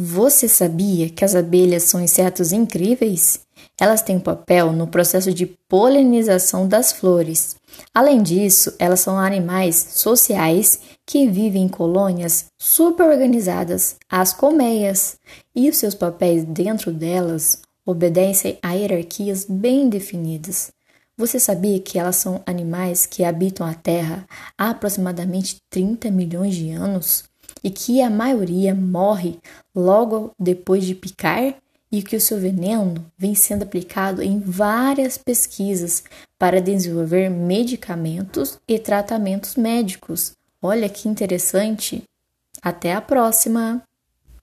Você sabia que as abelhas são insetos incríveis? Elas têm um papel no processo de polinização das flores. Além disso, elas são animais sociais que vivem em colônias superorganizadas, as colmeias, e os seus papéis dentro delas obedecem a hierarquias bem definidas. Você sabia que elas são animais que habitam a Terra há aproximadamente 30 milhões de anos? E que a maioria morre logo depois de picar e que o seu veneno vem sendo aplicado em várias pesquisas para desenvolver medicamentos e tratamentos médicos. Olha que interessante! Até a próxima!